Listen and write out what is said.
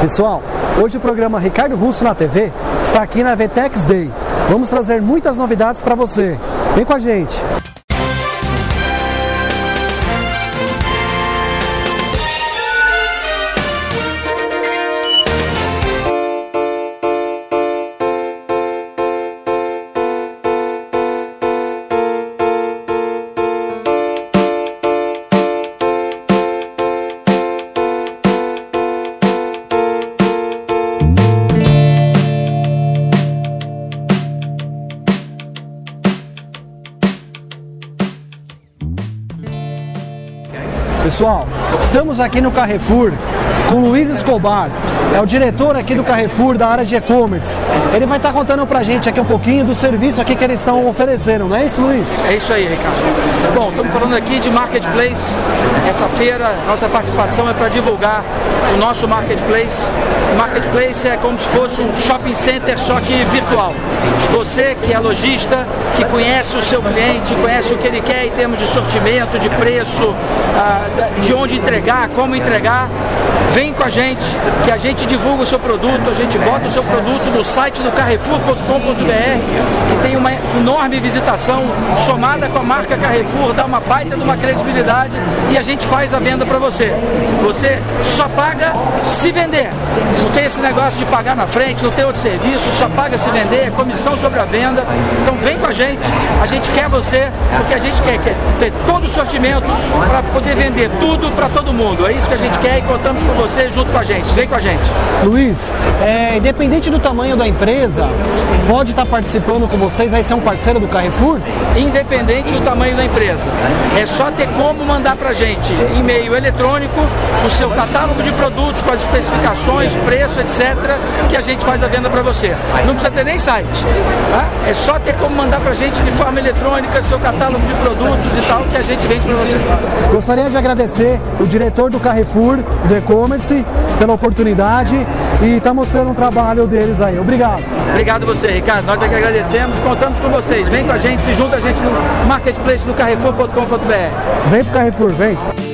Pessoal, hoje o programa Ricardo Russo na TV está aqui na VTEX Day. Vamos trazer muitas novidades para você. Vem com a gente! Pessoal, estamos aqui no Carrefour com Luiz Escobar, é o diretor aqui do Carrefour da área de e-commerce. Ele vai estar contando pra gente aqui um pouquinho do serviço aqui que eles estão oferecendo, não é isso, Luiz? É isso aí, Ricardo. Bom, estamos falando aqui de Marketplace. Essa feira, nossa participação é para divulgar o nosso Marketplace. Marketplace é como se fosse um shopping center, só que virtual. Você que é lojista, que conhece o seu cliente, conhece o que ele quer em termos de sortimento, de preço, ah, de onde entregar, como entregar, vem com a gente, que a gente divulga o seu produto, a gente bota o seu produto no site do carrefour.com.br, tem uma enorme visitação somada com a marca Carrefour, dá uma baita de uma credibilidade e a gente faz a venda para você. Você só paga se vender. Não tem esse negócio de pagar na frente, não tem outro serviço, só paga se vender, é comissão sobre a venda. Então vem com a gente, a gente quer você, porque a gente quer, quer ter todo o sortimento para poder vender tudo para todo mundo. É isso que a gente quer e contamos com você junto com a gente. Vem com a gente. Luiz, é, independente do tamanho da empresa, pode estar participando com vocês, aí ser um parceiro do Carrefour? Independente do tamanho da empresa. É só ter como mandar para a gente e-mail eletrônico, o seu catálogo de produtos com as especificações, preço, etc., que a gente faz a venda para você. Não precisa ter nem site. Tá? É só ter como mandar para a gente de forma eletrônica seu catálogo de produtos e tal, que a gente vende para você. Gostaria de agradecer o diretor do Carrefour, do e-commerce, pela oportunidade e está mostrando um trabalho deles aí. Obrigado. Obrigado você, Ricardo. Nós é que agradecemos. Contamos com vocês. Vem com a gente, se junta a gente no marketplace do carrefour.com.br. Vem pro Carrefour, vem.